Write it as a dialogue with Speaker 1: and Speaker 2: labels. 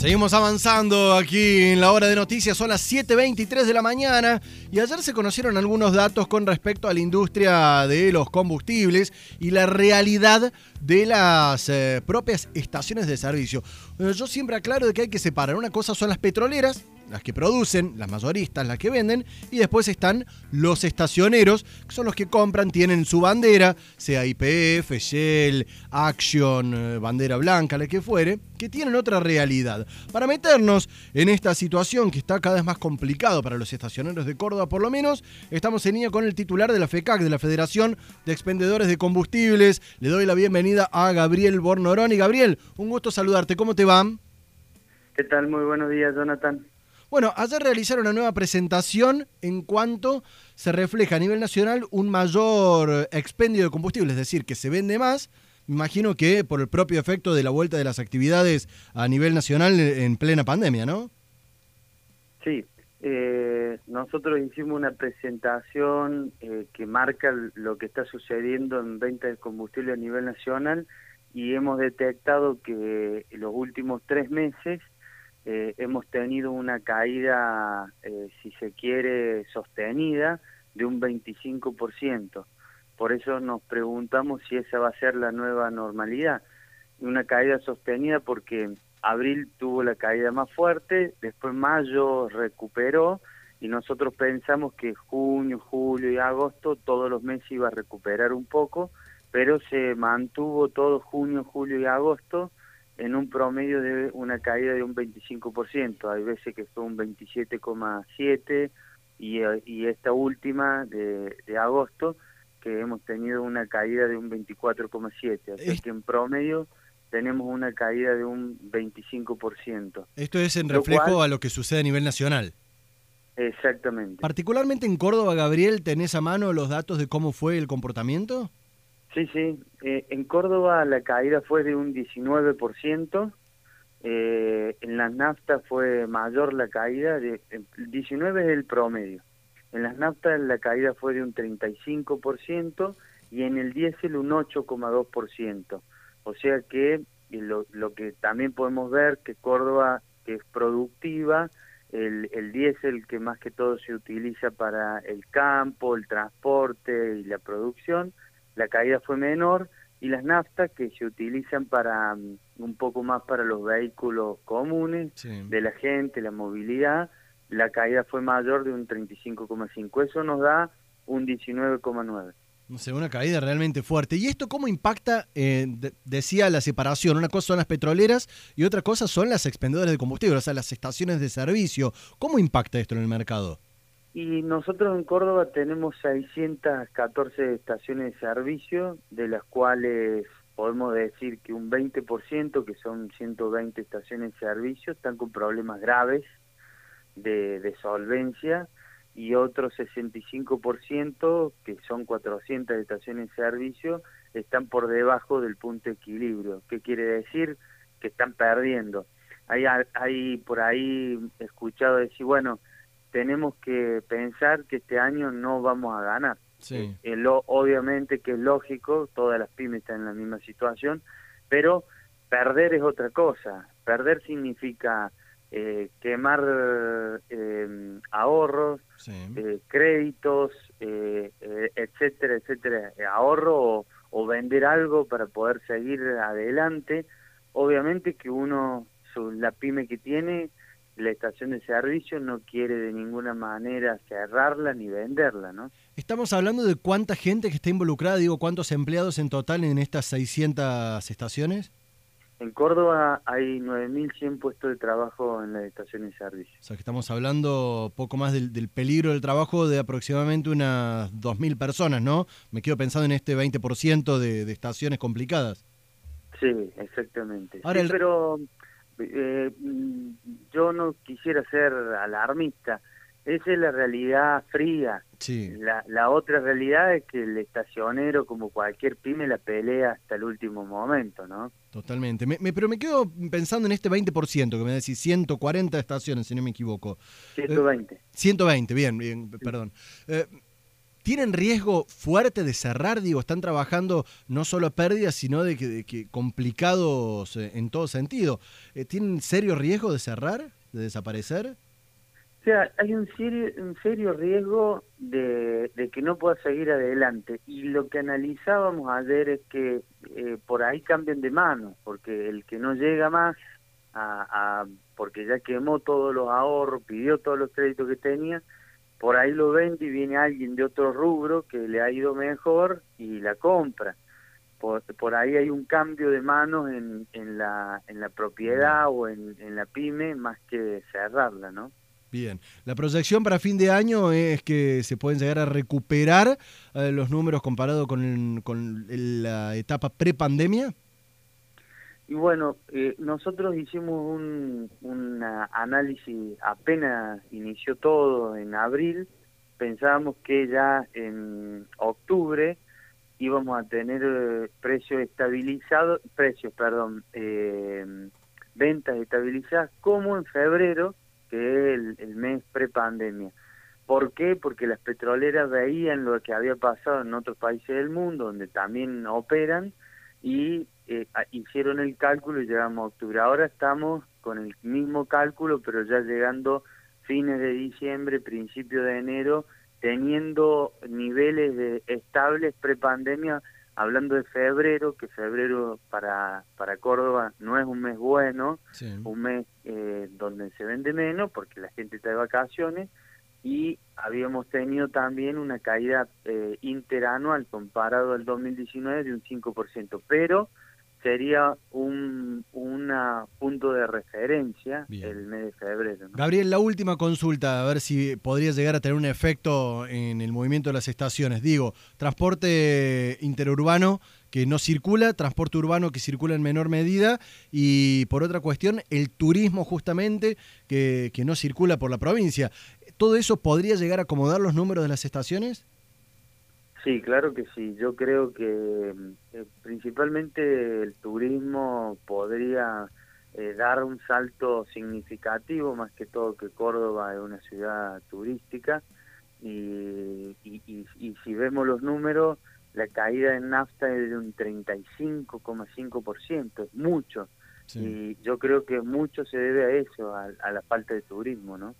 Speaker 1: Seguimos avanzando aquí en la hora de noticias, son las 7.23 de la mañana y ayer se conocieron algunos datos con respecto a la industria de los combustibles y la realidad de las eh, propias estaciones de servicio. Eh, yo siempre aclaro de que hay que separar, una cosa son las petroleras, las que producen, las mayoristas, las que venden, y después están los estacioneros, que son los que compran, tienen su bandera, sea IPF, Shell, Action, eh, bandera blanca, la que fuere, que tienen otra realidad. Para meternos en esta situación que está cada vez más complicado para los estacioneros de Córdoba, por lo menos, estamos en línea con el titular de la FECAC, de la Federación de Expendedores de Combustibles. Le doy la bienvenida a Gabriel Bornorón. Y Gabriel, un gusto saludarte. ¿Cómo te va?
Speaker 2: ¿Qué tal? Muy buenos días, Jonathan.
Speaker 1: Bueno, ayer realizaron una nueva presentación en cuanto se refleja a nivel nacional un mayor expendio de combustible, es decir, que se vende más. Imagino que por el propio efecto de la vuelta de las actividades a nivel nacional en plena pandemia, ¿no?
Speaker 2: Sí, eh, nosotros hicimos una presentación eh, que marca lo que está sucediendo en venta de combustible a nivel nacional y hemos detectado que en los últimos tres meses eh, hemos tenido una caída, eh, si se quiere, sostenida de un 25%. Por eso nos preguntamos si esa va a ser la nueva normalidad. Una caída sostenida porque abril tuvo la caída más fuerte, después mayo recuperó y nosotros pensamos que junio, julio y agosto todos los meses iba a recuperar un poco, pero se mantuvo todo junio, julio y agosto en un promedio de una caída de un 25%, hay veces que fue un 27,7% y, y esta última de, agosto que hemos tenido una caída de un 24,7%, así que en promedio tenemos una caída de un 25%.
Speaker 1: Esto es en reflejo a lo que sucede a nivel nacional.
Speaker 2: Exactamente.
Speaker 1: Particularmente en Córdoba, Gabriel, ¿tenés a mano los datos de cómo fue el comportamiento?
Speaker 2: Sí, sí. Eh, en Córdoba la caída fue de un 19%. Eh, en las naftas fue mayor la caída, de, el 19 es el promedio. En las naftas la caída fue de un 35% y en el diésel un 8,2%. O sea que lo, lo que también podemos ver que Córdoba, que es productiva, el, el diésel que más que todo se utiliza para el campo, el transporte y la producción, la caída fue menor y las naftas que se utilizan para mm, un poco más para los vehículos comunes de la gente, la movilidad, la caída fue mayor de un 35,5. Eso nos da un 19,9.
Speaker 1: No sé, una caída realmente fuerte. ¿Y esto cómo impacta, eh, decía la separación? Una cosa son las petroleras y otra cosa son las expendedoras de combustible, o sea, las estaciones de servicio. ¿Cómo impacta esto en el mercado?
Speaker 2: Y nosotros en Córdoba tenemos 614 estaciones de servicio, de las cuales podemos decir que un 20%, que son 120 estaciones de servicio, están con problemas graves de, de solvencia y otro 65%, que son 400 estaciones de servicio, están por debajo del punto de equilibrio. ¿Qué quiere decir? Que están perdiendo. Hay, hay por ahí escuchado decir, bueno, tenemos que pensar que este año no vamos a ganar. Sí. Eh, lo, obviamente que es lógico, todas las pymes están en la misma situación, pero perder es otra cosa. Perder significa eh, quemar eh, ahorros, eh, créditos, etcétera, etcétera, ahorro o, o, vender algo para poder seguir adelante. Obviamente que uno, su, la pyme que tiene, la estación de servicio no quiere de ninguna manera cerrarla ni venderla, ¿no?
Speaker 1: Estamos hablando de cuánta gente que está involucrada, digo, cuántos empleados en total en estas 600 estaciones.
Speaker 2: En Córdoba hay 9.100 puestos de trabajo en las estaciones de servicio.
Speaker 1: O sea que estamos hablando poco más del, peligro del trabajo de aproximadamente unas 2.000 personas, ¿no? Me quedo pensando en este 20% de, de estaciones complicadas.
Speaker 2: Sí, exactamente. Ahora Pero eh, yo no quisiera ser alarmista. Esa es la realidad fría. Sí. La, la otra realidad es que el estacionero, como cualquier pyme, la pelea hasta el último momento, ¿no?
Speaker 1: Totalmente. Me, pero me quedo pensando en este 20%, que me decís 140 estaciones, si no me equivoco.
Speaker 2: 120.
Speaker 1: 120, bien, bien, perdón. Eh, ¿Tienen riesgo fuerte de cerrar? Digo, están trabajando no solo a pérdidas, sino de que, complicados eh, en todo sentido. Eh, ¿Tienen serio riesgo de cerrar, de desaparecer?
Speaker 2: O sea, hay un serio, un serio riesgo de, que no pueda seguir adelante. Y lo que analizábamos ayer es que eh, por ahí cambian de mano, porque el que no llega más, a, porque ya quemó todos los ahorros, pidió todos los créditos que tenía, por ahí lo vende y viene alguien de otro rubro que le ha ido mejor y la compra. Por, por ahí hay un cambio de manos en, en, la, en la propiedad o en, en la pyme más que cerrarla, ¿no?
Speaker 1: Bien, la proyección para fin de año es que se pueden llegar a recuperar eh, los números comparados con, con la etapa prepandemia.
Speaker 2: Y bueno, eh, nosotros hicimos un, análisis apenas inició todo en abril. Pensábamos que ya en octubre íbamos a tener eh, precios estabilizados, precios, perdón, eh, ventas estabilizadas, como en febrero, que es el, mes prepandemia. ¿Por qué? Porque las petroleras veían lo que había pasado en otros países del mundo, donde también operan, y eh, hicieron el cálculo y llegamos a octubre. Ahora estamos con el mismo cálculo, pero ya llegando fines de diciembre, principio de enero, teniendo niveles de estables prepandemia, hablando de febrero, que febrero para, para Córdoba no es un mes bueno, un mes eh, donde se vende menos porque la gente está de vacaciones, y habíamos tenido también una caída eh, interanual comparado al 2019 de un 5%, pero sería un una punto de referencia el mes de febrero.
Speaker 1: Gabriel, la última consulta, a ver si podría llegar a tener un efecto en el movimiento de las estaciones. Digo, transporte interurbano que no circula, transporte urbano que circula en menor medida y por otra cuestión, el turismo justamente que, que no circula por la provincia. ¿Todo eso podría llegar a acomodar los números de las estaciones?
Speaker 2: Sí, claro que sí. Yo creo que eh, principalmente el turismo podría eh, dar un salto significativo, más que todo que Córdoba es una ciudad turística. Y, y, y, si vemos los números, la caída en nafta es de un 35,5%, es mucho. Y yo creo que mucho se debe a eso, a, a la falta de turismo, ¿no?